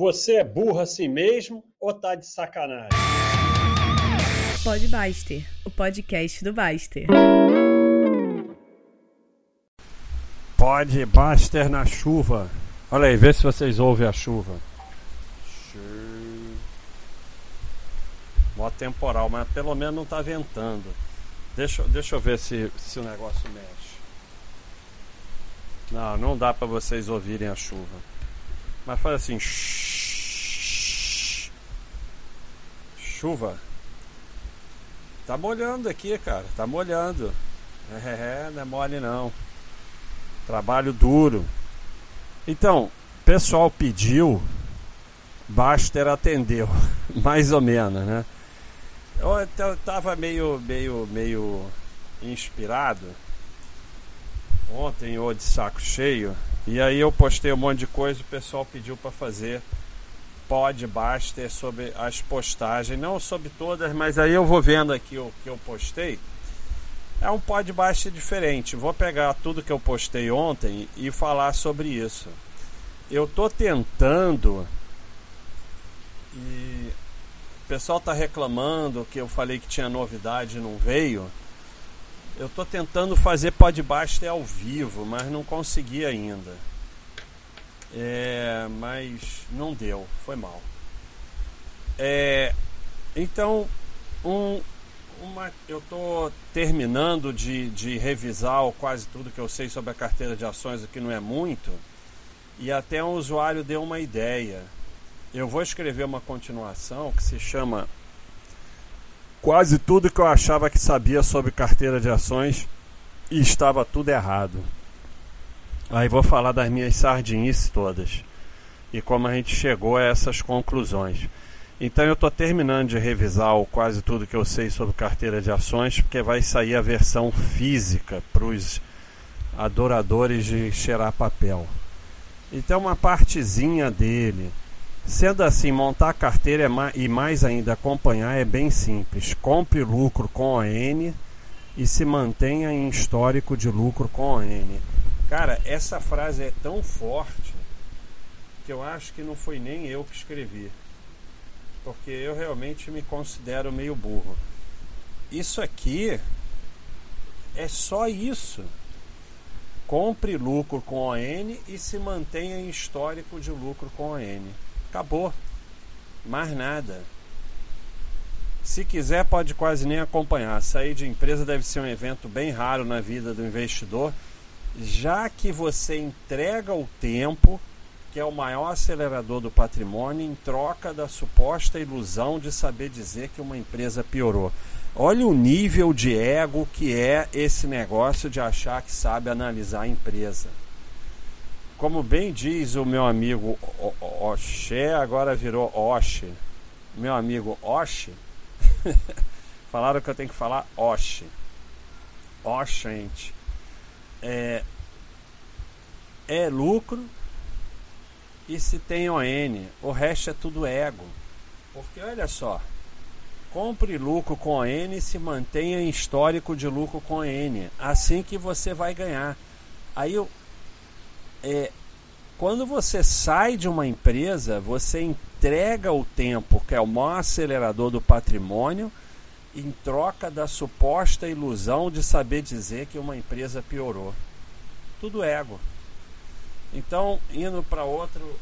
Você é burro assim mesmo ou tá de sacanagem? Pode Baster, o podcast do Baster. Pode Baster na chuva. Olha aí, vê se vocês ouvem a chuva. Mó temporal, mas pelo menos não tá ventando. Deixa, deixa eu ver se, se o negócio mexe. Não, não dá para vocês ouvirem a chuva. Mas faz assim. Chuva. Tá molhando aqui, cara. Tá molhando. É, não é mole não. Trabalho duro. Então, pessoal pediu. Baster atendeu. Mais ou menos, né? Eu tava meio, meio, meio inspirado ontem ou de saco cheio. E aí eu postei um monte de coisa, o pessoal pediu para fazer podbuster sobre as postagens, não sobre todas, mas aí eu vou vendo aqui o que eu postei. É um podbuster diferente. Vou pegar tudo que eu postei ontem e falar sobre isso. Eu tô tentando e pessoal está reclamando que eu falei que tinha novidade e não veio. Eu estou tentando fazer podcaster ao vivo, mas não consegui ainda. É, mas não deu, foi mal. É, então, um, uma, eu estou terminando de, de revisar quase tudo que eu sei sobre a carteira de ações, o que não é muito, e até um usuário deu uma ideia eu vou escrever uma continuação que se chama Quase tudo que eu achava que sabia sobre carteira de ações e estava tudo errado. Aí vou falar das minhas sardinhas todas e como a gente chegou a essas conclusões. Então eu estou terminando de revisar o quase tudo que eu sei sobre carteira de ações, porque vai sair a versão física para os adoradores de cheirar papel. Então uma partezinha dele Sendo assim, montar a carteira é e mais ainda acompanhar é bem simples. Compre lucro com ON e se mantenha em histórico de lucro com ON. Cara, essa frase é tão forte que eu acho que não foi nem eu que escrevi. Porque eu realmente me considero meio burro. Isso aqui é só isso. Compre lucro com ON e se mantenha em histórico de lucro com ON. Acabou. Mais nada. Se quiser, pode quase nem acompanhar. Sair de empresa deve ser um evento bem raro na vida do investidor, já que você entrega o tempo, que é o maior acelerador do patrimônio, em troca da suposta ilusão de saber dizer que uma empresa piorou. Olha o nível de ego que é esse negócio de achar que sabe analisar a empresa como bem diz o meu amigo Oxé, agora virou Oxe. Meu amigo Oxe, falaram que eu tenho que falar Oxe. Oxente. É, é lucro e se tem ON. O resto é tudo ego. Porque olha só, compre lucro com ON e se mantenha em histórico de lucro com ON. Assim que você vai ganhar. Aí eu é, quando você sai de uma empresa, você entrega o tempo, que é o maior acelerador do patrimônio, em troca da suposta ilusão de saber dizer que uma empresa piorou. Tudo ego. Então, indo para outro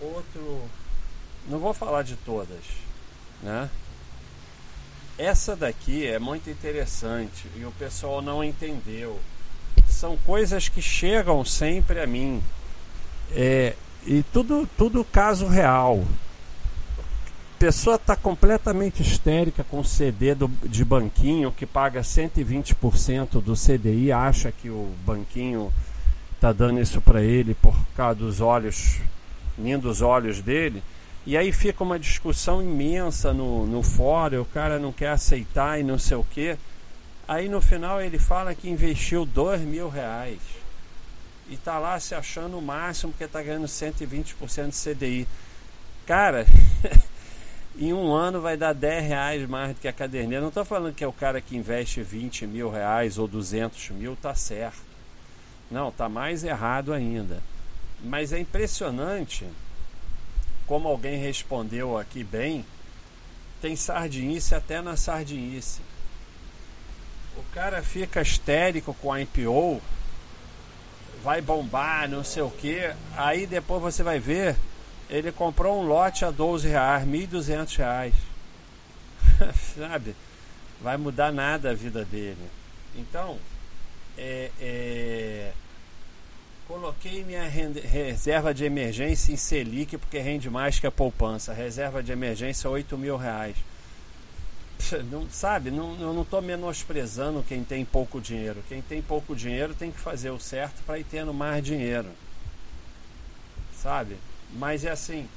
outro não vou falar de todas, né? Essa daqui é muito interessante e o pessoal não entendeu são coisas que chegam sempre a mim. É, e tudo, tudo caso real. Pessoa está completamente histérica com CD do, de banquinho que paga 120% do CDI, acha que o banquinho está dando isso para ele por causa dos olhos, lindos olhos dele. E aí fica uma discussão imensa no, no fórum, o cara não quer aceitar e não sei o que. Aí no final ele fala que investiu dois mil reais e está lá se achando o máximo porque está ganhando 120% de CDI. Cara, em um ano vai dar 10 reais mais do que a caderneta. Não estou falando que é o cara que investe 20 mil reais ou 200 mil, tá certo. Não, tá mais errado ainda. Mas é impressionante como alguém respondeu aqui bem, tem sardinice até na sardinice. O cara fica histérico com a IPO, vai bombar, não sei o que. Aí depois você vai ver, ele comprou um lote a 12 reais, 1.200 reais. Sabe? Vai mudar nada a vida dele. Então, é, é, coloquei minha reserva de emergência em Selic porque rende mais que a poupança. Reserva de emergência 8 mil reais. Não, sabe, não, eu não estou menosprezando quem tem pouco dinheiro. Quem tem pouco dinheiro tem que fazer o certo para ir tendo mais dinheiro. Sabe? Mas é assim,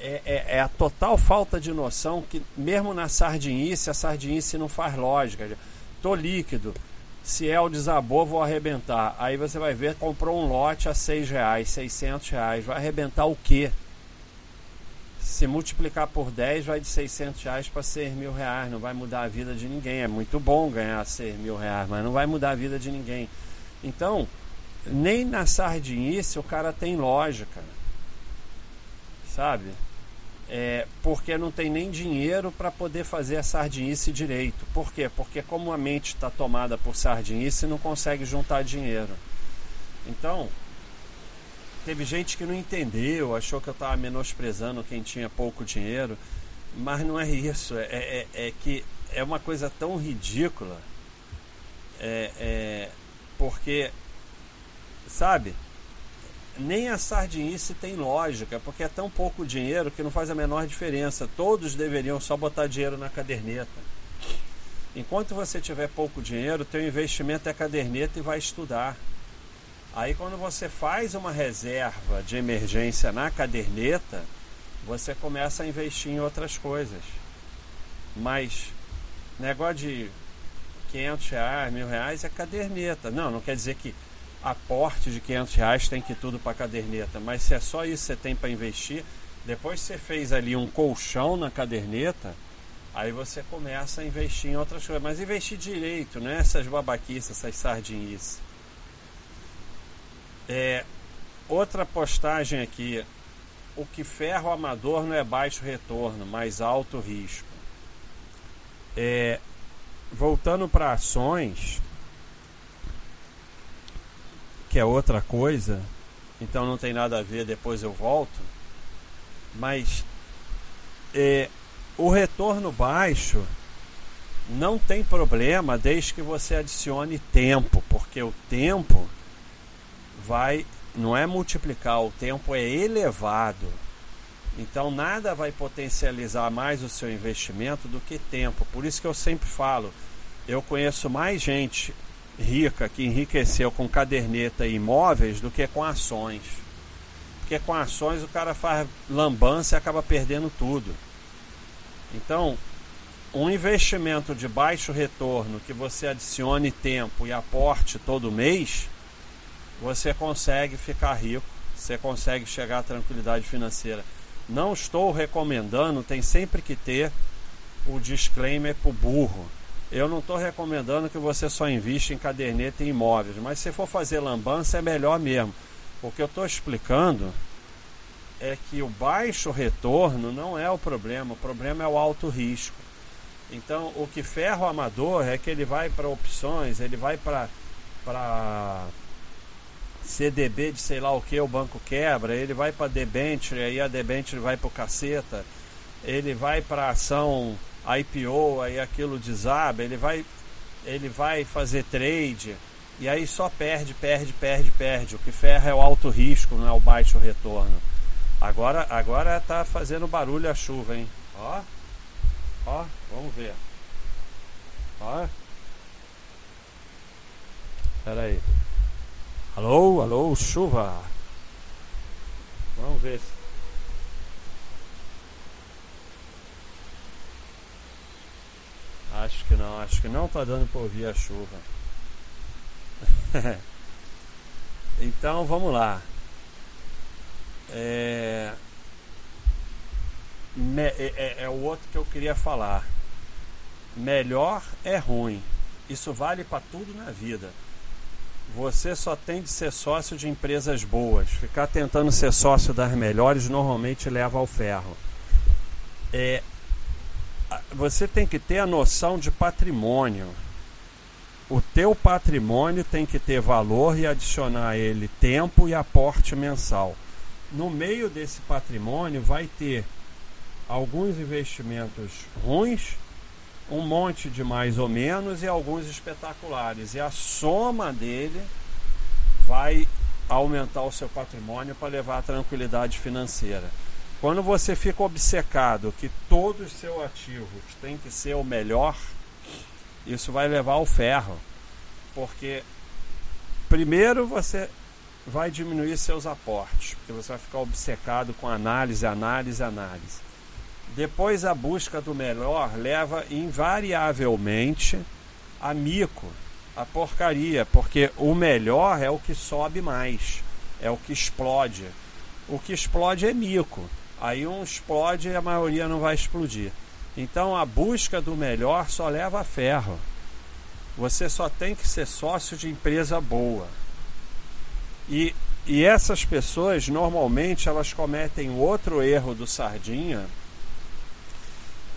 é, é, é, a total falta de noção que mesmo na sardinice, a sardinice não faz lógica. Tô líquido, se é o desabou, vou arrebentar. Aí você vai ver, comprou um lote a 6 reais, 600 reais. Vai arrebentar o quê? Se multiplicar por 10, vai de 600 reais para 6 mil reais. Não vai mudar a vida de ninguém. É muito bom ganhar 6 mil reais, mas não vai mudar a vida de ninguém. Então, nem na sardinice o cara tem lógica. Sabe? é, porque não tem nem dinheiro para poder fazer a sardinice direito. Por quê? Porque como a mente está tomada por sardinice, não consegue juntar dinheiro. Então, teve gente que não entendeu, achou que eu estava menosprezando quem tinha pouco dinheiro, mas não é isso. É, é, é que é uma coisa tão ridícula, é, é porque, sabe? nem a sardinice tem lógica, porque é tão pouco dinheiro que não faz a menor diferença. Todos deveriam só botar dinheiro na caderneta. Enquanto você tiver pouco dinheiro, teu investimento é caderneta e vai estudar. Aí quando você faz uma reserva de emergência na caderneta, você começa a investir em outras coisas. Mas negócio de 500 reais, mil reais é caderneta. Não, não quer dizer que aporte de 500 reais tem que tudo para caderneta, mas se é só isso que você tem para investir, depois você fez ali um colchão na caderneta, aí você começa a investir em outras coisas, mas investir direito, não é essas babaquices, essas sardinhas. É, outra postagem aqui, o que ferro amador não é baixo retorno, mas alto risco. É, voltando para ações, que é outra coisa, então não tem nada a ver, depois eu volto. Mas é, o retorno baixo não tem problema desde que você adicione tempo, porque o tempo vai não é multiplicar, o tempo é elevado. Então nada vai potencializar mais o seu investimento do que tempo. Por isso que eu sempre falo, eu conheço mais gente rica que enriqueceu com caderneta e imóveis do que com ações. Porque com ações o cara faz lambança e acaba perdendo tudo. Então, um investimento de baixo retorno que você adicione tempo e aporte todo mês, você consegue ficar rico, você consegue chegar à tranquilidade financeira. Não estou recomendando, tem sempre que ter o disclaimer para o burro eu não estou recomendando que você só invista em caderneta e imóveis, mas se for fazer lambança é melhor mesmo. O que eu estou explicando é que o baixo retorno não é o problema, o problema é o alto risco. Então, o que ferra o amador é que ele vai para opções, ele vai para CDB de sei lá o que, o banco quebra, ele vai para debenture, aí a debenture vai para o caceta, ele vai para ação IPO, aí aquilo desaba, ele vai, ele vai fazer trade e aí só perde, perde, perde, perde. O que ferra é o alto risco, não é o baixo retorno. Agora, agora tá fazendo barulho a chuva, hein? Ó, ó, vamos ver. Ó. Pera aí. Alô, alô, chuva. Vamos ver Acho que não, acho que não tá dando para ouvir a chuva. então vamos lá. É... É, é, é o outro que eu queria falar. Melhor é ruim. Isso vale para tudo na vida. Você só tem de ser sócio de empresas boas. Ficar tentando ser sócio das melhores normalmente leva ao ferro. É, você tem que ter a noção de patrimônio. O teu patrimônio tem que ter valor e adicionar a ele tempo e aporte mensal. No meio desse patrimônio vai ter alguns investimentos ruins um monte de mais ou menos e alguns espetaculares. E a soma dele vai aumentar o seu patrimônio para levar a tranquilidade financeira. Quando você fica obcecado que todos os seus ativos têm que ser o melhor, isso vai levar ao ferro. Porque primeiro você vai diminuir seus aportes, porque você vai ficar obcecado com análise, análise, análise. Depois a busca do melhor leva invariavelmente a mico, a porcaria, porque o melhor é o que sobe mais, é o que explode. O que explode é mico. Aí um explode e a maioria não vai explodir. Então a busca do melhor só leva a ferro. Você só tem que ser sócio de empresa boa. E, e essas pessoas normalmente elas cometem outro erro do sardinha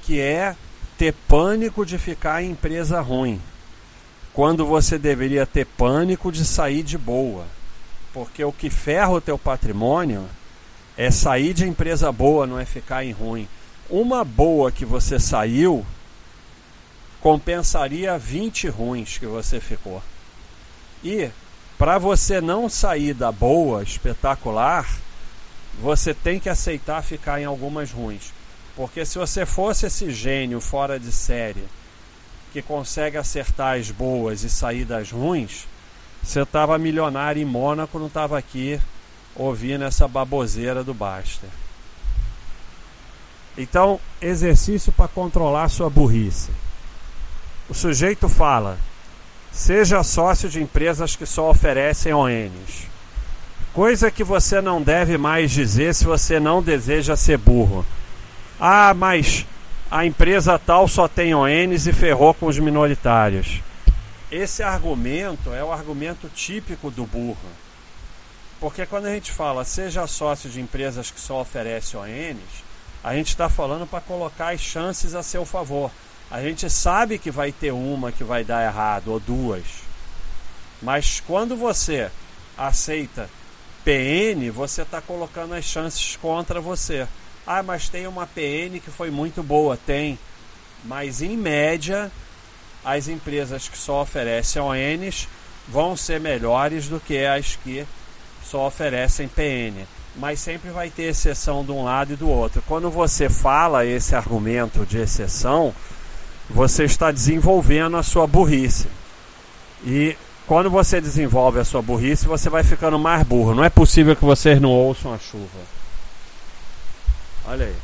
que é ter pânico de ficar em empresa ruim, quando você deveria ter pânico de sair de boa. Porque o que ferra o teu patrimônio é sair de empresa boa, não é ficar em ruim. Uma boa que você saiu compensaria 20 ruins que você ficou. E para você não sair da boa espetacular, você tem que aceitar ficar em algumas ruins. Porque se você fosse esse gênio fora de série que consegue acertar as boas e sair das ruins, você estava milionário em Mônaco, não estava aqui ouvindo essa baboseira do Baster. Então, exercício para controlar sua burrice. O sujeito fala: seja sócio de empresas que só oferecem ONs. Coisa que você não deve mais dizer se você não deseja ser burro. Ah, mas a empresa tal só tem ONs e ferrou com os minoritários. Esse argumento é o argumento típico do burro. Porque quando a gente fala seja sócio de empresas que só oferecem ONs, a gente está falando para colocar as chances a seu favor. A gente sabe que vai ter uma que vai dar errado, ou duas. Mas quando você aceita PN, você está colocando as chances contra você. Ah, mas tem uma PN que foi muito boa. Tem. Mas em média, as empresas que só oferecem ONs vão ser melhores do que as que só oferecem PN. Mas sempre vai ter exceção de um lado e do outro. Quando você fala esse argumento de exceção, você está desenvolvendo a sua burrice. E quando você desenvolve a sua burrice, você vai ficando mais burro. Não é possível que vocês não ouçam a chuva. Olha aí.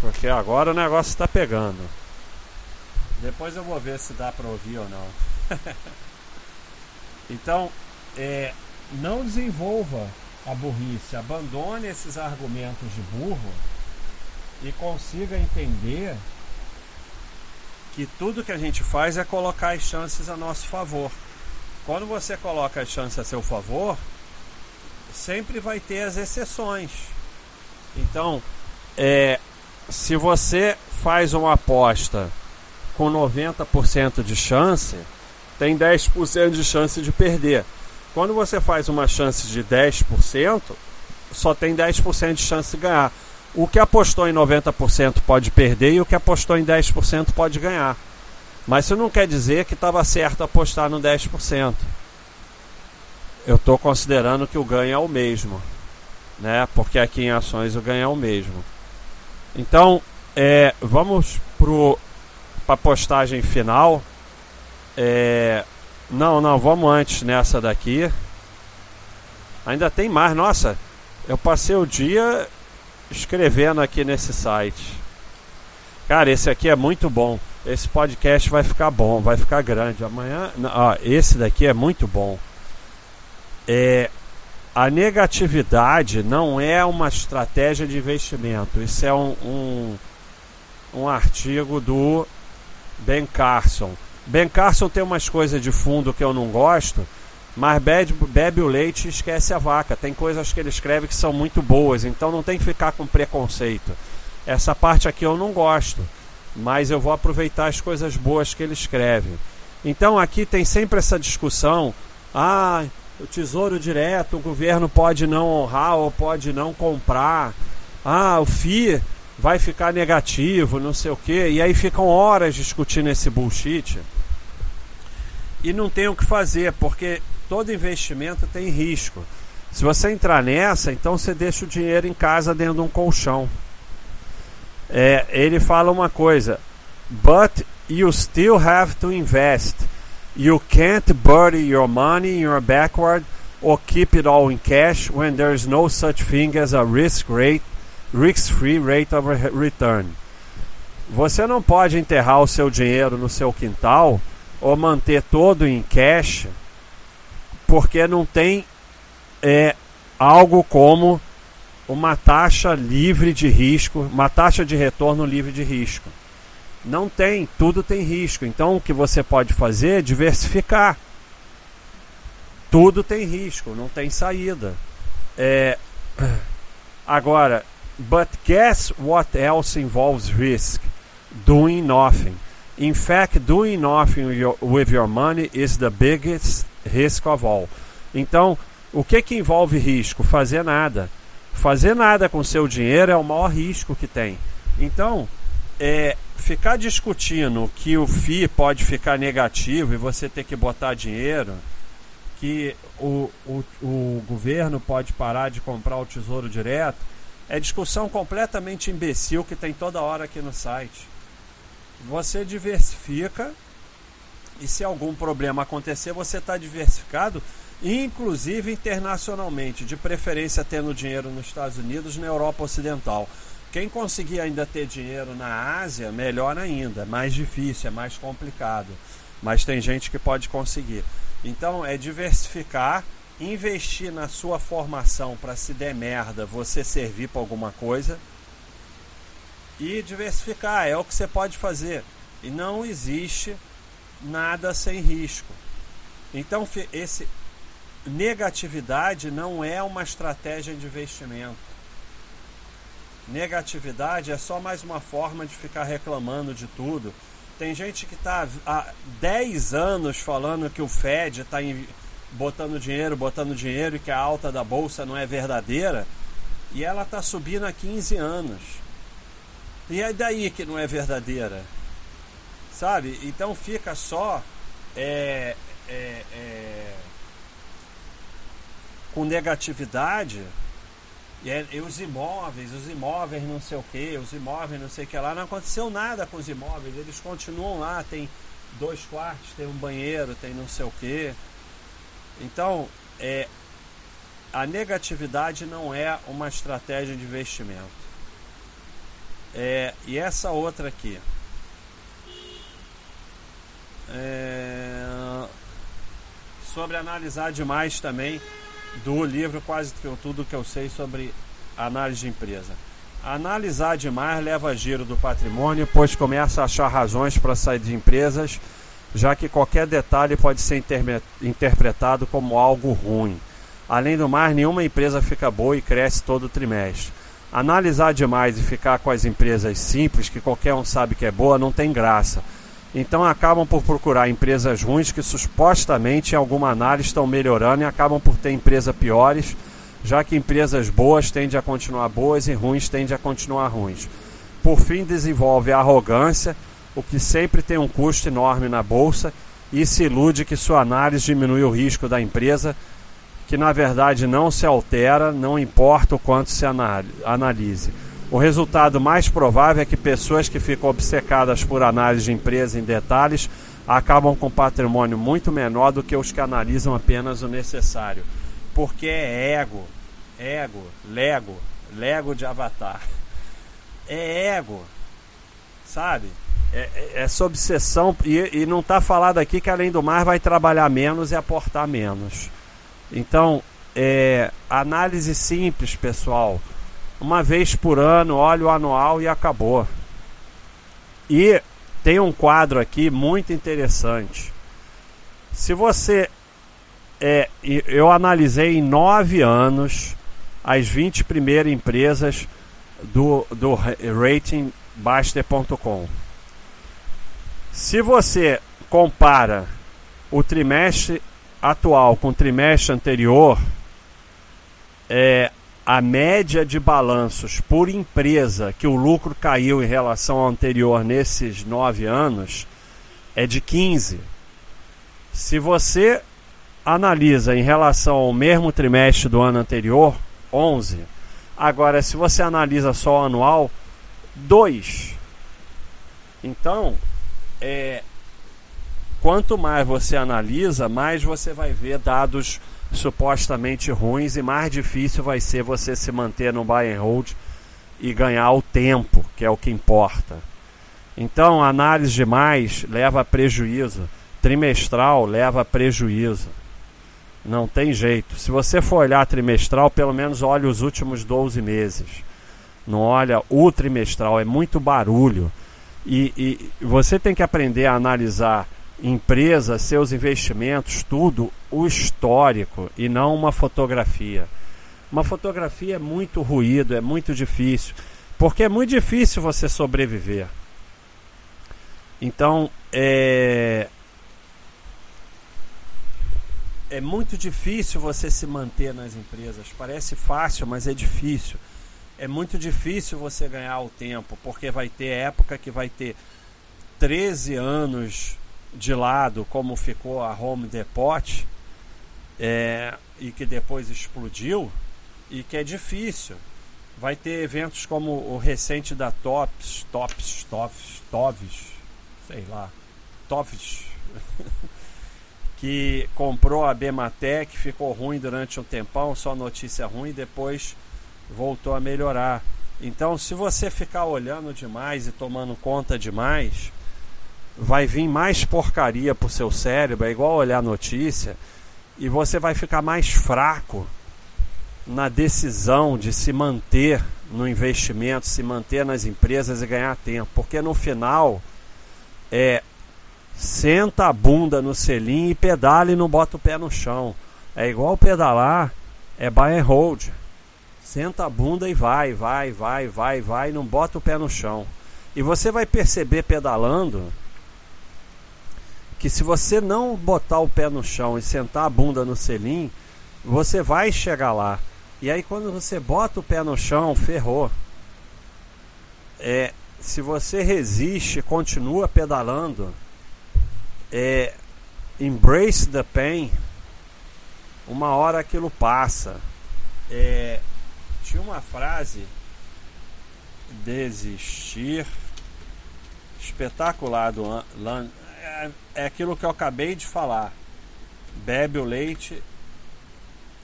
Porque agora o negócio está pegando. Depois eu vou ver se dá para ouvir ou não. então, é, não desenvolva a burrice, abandone esses argumentos de burro e consiga entender que tudo que a gente faz é colocar as chances a nosso favor. Quando você coloca as chances a seu favor, sempre vai ter as exceções. Então, é, se você faz uma aposta com 90% de chance, tem 10% de chance de perder. Quando você faz uma chance de 10%, só tem 10% de chance de ganhar. O que apostou em 90% pode perder e o que apostou em 10% pode ganhar. Mas isso não quer dizer que estava certo apostar no 10%. Eu estou considerando que o ganho é o mesmo. Né? Porque aqui em ações o ganho é o mesmo. Então, é, vamos para a postagem final. É, não, não, vamos antes nessa daqui. Ainda tem mais. Nossa, eu passei o dia escrevendo aqui nesse site. Cara, esse aqui é muito bom. Esse podcast vai ficar bom, vai ficar grande. Amanhã. Ó, esse daqui é muito bom. É, a negatividade não é uma estratégia de investimento. Isso é um, um, um artigo do Ben Carson. Ben Carson tem umas coisas de fundo que eu não gosto, mas bebe, bebe o leite e esquece a vaca. Tem coisas que ele escreve que são muito boas, então não tem que ficar com preconceito. Essa parte aqui eu não gosto, mas eu vou aproveitar as coisas boas que ele escreve. Então aqui tem sempre essa discussão: ah, o tesouro direto, o governo pode não honrar ou pode não comprar. Ah, o FII vai ficar negativo, não sei o quê. E aí ficam horas discutindo esse bullshit. E não tem o que fazer, porque todo investimento tem risco. Se você entrar nessa, então você deixa o dinheiro em casa dentro de um colchão. É, ele fala uma coisa: But you still have to invest. You can't bury your money in your backward or keep it all in cash when there is no such thing as a risk rate, risk-free rate of return. Você não pode enterrar o seu dinheiro no seu quintal ou manter todo em cash porque não tem é, algo como uma taxa livre de risco, uma taxa de retorno livre de risco. Não tem, tudo tem risco. Então o que você pode fazer é diversificar. Tudo tem risco, não tem saída. É... Agora, but guess what else involves risk? Doing nothing. In fact, doing nothing with your money is the biggest of all. Então, o que que envolve risco? Fazer nada. Fazer nada com seu dinheiro é o maior risco que tem. Então, é, ficar discutindo que o FI pode ficar negativo e você ter que botar dinheiro, que o, o, o governo pode parar de comprar o tesouro direto, é discussão completamente imbecil que tem toda hora aqui no site. Você diversifica e se algum problema acontecer, você está diversificado, inclusive internacionalmente, de preferência tendo dinheiro nos Estados Unidos, na Europa Ocidental. Quem conseguir ainda ter dinheiro na Ásia, melhor ainda. Mais difícil, é mais complicado. Mas tem gente que pode conseguir. Então é diversificar, investir na sua formação para se der merda, você servir para alguma coisa. E diversificar, é o que você pode fazer. E não existe nada sem risco. Então esse negatividade não é uma estratégia de investimento negatividade é só mais uma forma de ficar reclamando de tudo. Tem gente que está há 10 anos falando que o Fed está botando dinheiro, botando dinheiro e que a alta da bolsa não é verdadeira. E ela está subindo há 15 anos. E é daí que não é verdadeira? Sabe? Então fica só é, é, é, com negatividade e, é, os imóveis, os imóveis não sei o que, os imóveis não sei o que lá, não aconteceu nada com os imóveis, eles continuam lá, tem dois quartos, tem um banheiro, tem não sei o que. Então, é, a negatividade não é uma estratégia de investimento. É, e essa outra aqui. É, sobre analisar demais também do livro quase tudo que eu sei sobre análise de empresa. Analisar demais leva a giro do patrimônio, pois começa a achar razões para sair de empresas, já que qualquer detalhe pode ser interpretado como algo ruim. Além do mais, nenhuma empresa fica boa e cresce todo trimestre. Analisar demais e ficar com as empresas simples, que qualquer um sabe que é boa, não tem graça então acabam por procurar empresas ruins que supostamente em alguma análise estão melhorando e acabam por ter empresas piores, já que empresas boas tendem a continuar boas e ruins tendem a continuar ruins. Por fim, desenvolve a arrogância, o que sempre tem um custo enorme na bolsa, e se ilude que sua análise diminui o risco da empresa, que na verdade não se altera, não importa o quanto se analise. O resultado mais provável é que pessoas que ficam obcecadas por análise de empresa em detalhes acabam com patrimônio muito menor do que os que analisam apenas o necessário. Porque é ego, ego, lego, lego de avatar. É ego, sabe? É, é essa obsessão, e, e não está falado aqui que além do mais vai trabalhar menos e aportar menos. Então, é, análise simples, pessoal. Uma vez por ano, olha o anual e acabou. E tem um quadro aqui muito interessante. Se você. É, eu analisei em nove anos as 20 primeiras empresas do, do ratingbaster.com. Se você compara o trimestre atual com o trimestre anterior, é, a média de balanços por empresa que o lucro caiu em relação ao anterior nesses nove anos é de 15. Se você analisa em relação ao mesmo trimestre do ano anterior, 11. Agora, se você analisa só o anual, 2. Então, é, quanto mais você analisa, mais você vai ver dados supostamente ruins e mais difícil vai ser você se manter no buy and hold e ganhar o tempo, que é o que importa. Então, análise demais leva a prejuízo, trimestral leva a prejuízo. Não tem jeito. Se você for olhar trimestral, pelo menos olhe os últimos 12 meses. Não olha o trimestral, é muito barulho. E, e você tem que aprender a analisar empresa, seus investimentos, tudo, o histórico e não uma fotografia. Uma fotografia é muito ruído, é muito difícil, porque é muito difícil você sobreviver. Então, é, é muito difícil você se manter nas empresas. Parece fácil, mas é difícil. É muito difícil você ganhar o tempo, porque vai ter época que vai ter 13 anos de lado, como ficou a Home Depot, é, e que depois explodiu, e que é difícil. Vai ter eventos como o recente da Tops, Tops, Tops, Toves, sei lá, Toves, que comprou a Bematec, ficou ruim durante um tempão, só notícia ruim, depois voltou a melhorar. Então, se você ficar olhando demais e tomando conta demais, vai vir mais porcaria pro seu cérebro, é igual olhar notícia, e você vai ficar mais fraco na decisão de se manter no investimento, se manter nas empresas e ganhar tempo, porque no final é senta a bunda no selim e pedala e não bota o pé no chão. É igual pedalar, é buy and hold. Senta a bunda e vai, vai, vai, vai, vai, não bota o pé no chão. E você vai perceber pedalando que se você não botar o pé no chão e sentar a bunda no selim, você vai chegar lá. E aí quando você bota o pé no chão, ferrou. É, se você resiste, continua pedalando, é, embrace the pain, uma hora aquilo passa. É, tinha uma frase desistir espetacular do é, é aquilo que eu acabei de falar. Bebe o leite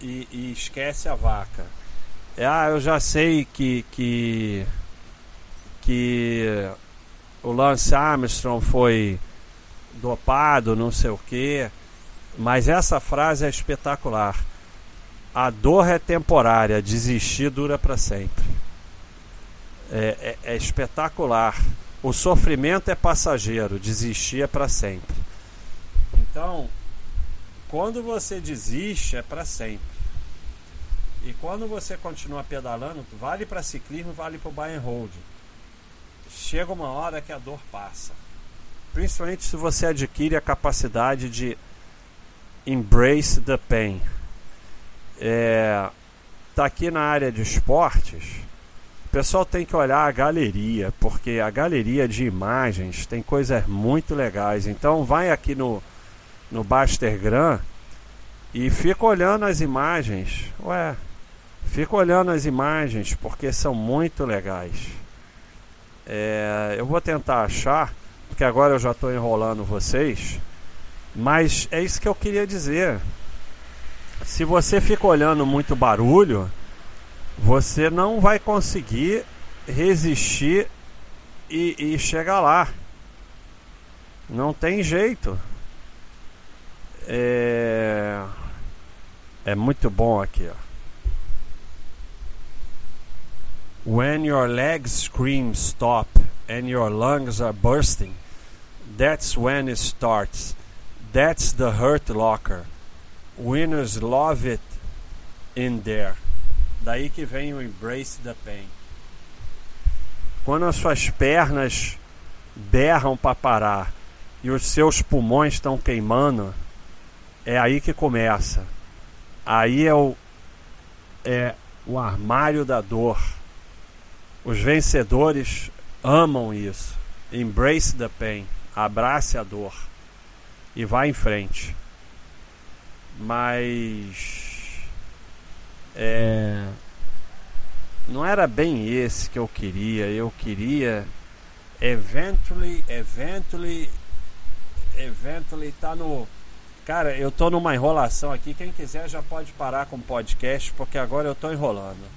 e, e esquece a vaca. É, ah, eu já sei que, que, que o Lance Armstrong foi dopado, não sei o que, mas essa frase é espetacular. A dor é temporária, desistir dura para sempre. É, é, é espetacular. O sofrimento é passageiro, desistir é para sempre. Então, quando você desiste é para sempre. E quando você continua pedalando, vale para ciclismo, vale para o buy and hold. Chega uma hora que a dor passa. Principalmente se você adquire a capacidade de embrace the pain. É, tá aqui na área de esportes pessoal tem que olhar a galeria, porque a galeria de imagens tem coisas muito legais. Então vai aqui no, no Bastergram e fica olhando as imagens. Ué, fica olhando as imagens porque são muito legais. É, eu vou tentar achar, porque agora eu já estou enrolando vocês. Mas é isso que eu queria dizer. Se você fica olhando muito barulho, você não vai conseguir resistir e, e chegar lá. Não tem jeito. É, É muito bom aqui, ó. When your legs scream stop and your lungs are bursting, that's when it starts. That's the hurt locker. Winners love it in there. Daí que vem o embrace the pain. Quando as suas pernas berram para parar e os seus pulmões estão queimando, é aí que começa. Aí é o, é o armário da dor. Os vencedores amam isso. Embrace the pain. Abrace a dor. E vá em frente. Mas. É, não era bem esse que eu queria. Eu queria. Eventually, eventually, eventually tá no. Cara, eu tô numa enrolação aqui. Quem quiser já pode parar com o podcast, porque agora eu tô enrolando.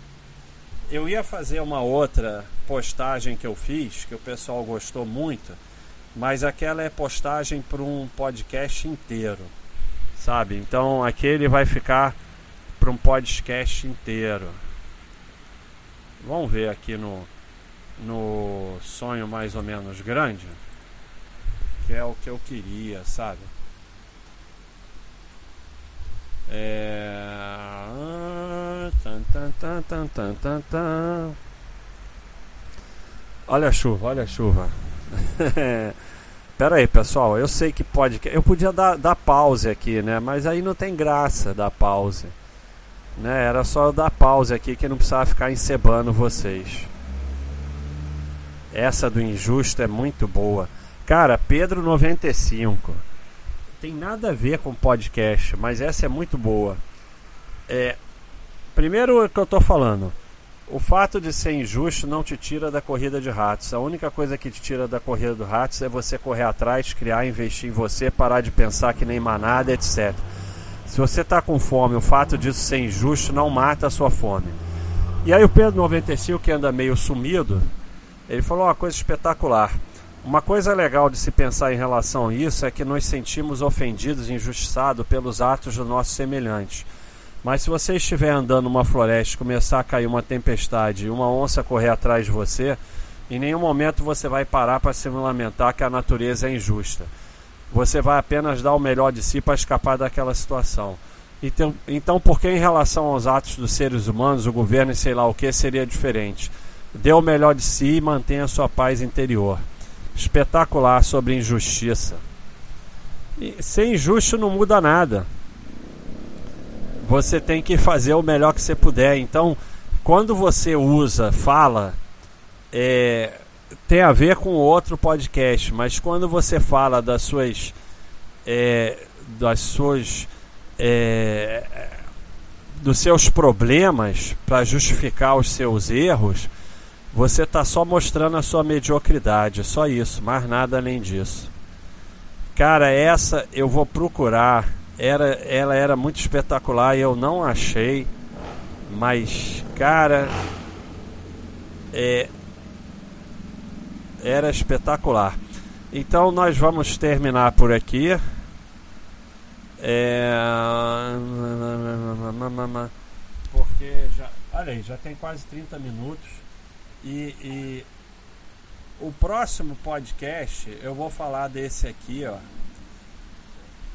Eu ia fazer uma outra postagem que eu fiz, que o pessoal gostou muito, mas aquela é postagem para um podcast inteiro, sabe? Então aquele vai ficar para um podcast inteiro. Vamos ver aqui no, no sonho mais ou menos grande, que é o que eu queria, sabe? É... Olha a chuva, olha a chuva. Pera aí, pessoal, eu sei que pode. Eu podia dar, dar pause aqui, né? Mas aí não tem graça dar pause. Né? Era só dar pause aqui que não precisava ficar encebando vocês. Essa do injusto é muito boa. Cara, Pedro 95 tem nada a ver com podcast, mas essa é muito boa. É, primeiro que eu tô falando, o fato de ser injusto não te tira da corrida de ratos. A única coisa que te tira da corrida do ratos é você correr atrás, criar, investir em você, parar de pensar que nem manada, etc. Se você está com fome, o fato disso ser injusto não mata a sua fome. E aí o Pedro 95, que anda meio sumido, ele falou uma coisa espetacular. Uma coisa legal de se pensar em relação a isso é que nos sentimos ofendidos e injustiçados pelos atos do nosso semelhante. Mas se você estiver andando numa floresta e começar a cair uma tempestade e uma onça correr atrás de você, em nenhum momento você vai parar para se lamentar que a natureza é injusta. Você vai apenas dar o melhor de si para escapar daquela situação. Então, então, por que em relação aos atos dos seres humanos, o governo e sei lá o que seria diferente? Dê o melhor de si e mantenha a sua paz interior espetacular sobre injustiça. E ser injusto não muda nada. Você tem que fazer o melhor que você puder. Então, quando você usa, fala, é, tem a ver com outro podcast, mas quando você fala das suas, é, das suas, é, dos seus problemas para justificar os seus erros você está só mostrando a sua mediocridade, só isso, mais nada além disso. Cara, essa eu vou procurar. Era, ela era muito espetacular e eu não achei. Mas, cara, é, era espetacular. Então nós vamos terminar por aqui. É... Porque já. Olha aí, já tem quase 30 minutos. E, e, o próximo podcast eu vou falar desse aqui, ó.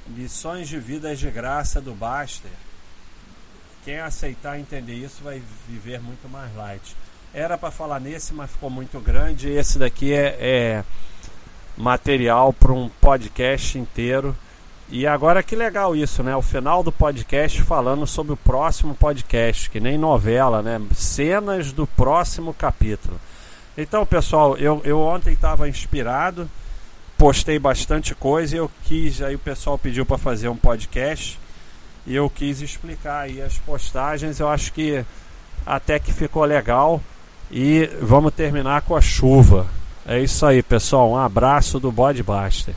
Lições de vida de graça do Baster. Quem aceitar entender isso vai viver muito mais light. Era para falar nesse, mas ficou muito grande. Esse daqui é, é material para um podcast inteiro. E agora que legal isso, né? O final do podcast falando sobre o próximo podcast, que nem novela, né? Cenas do próximo capítulo. Então, pessoal, eu, eu ontem estava inspirado, postei bastante coisa e eu quis, aí o pessoal pediu para fazer um podcast e eu quis explicar aí as postagens. Eu acho que até que ficou legal e vamos terminar com a chuva. É isso aí, pessoal. Um abraço do Bodbuster.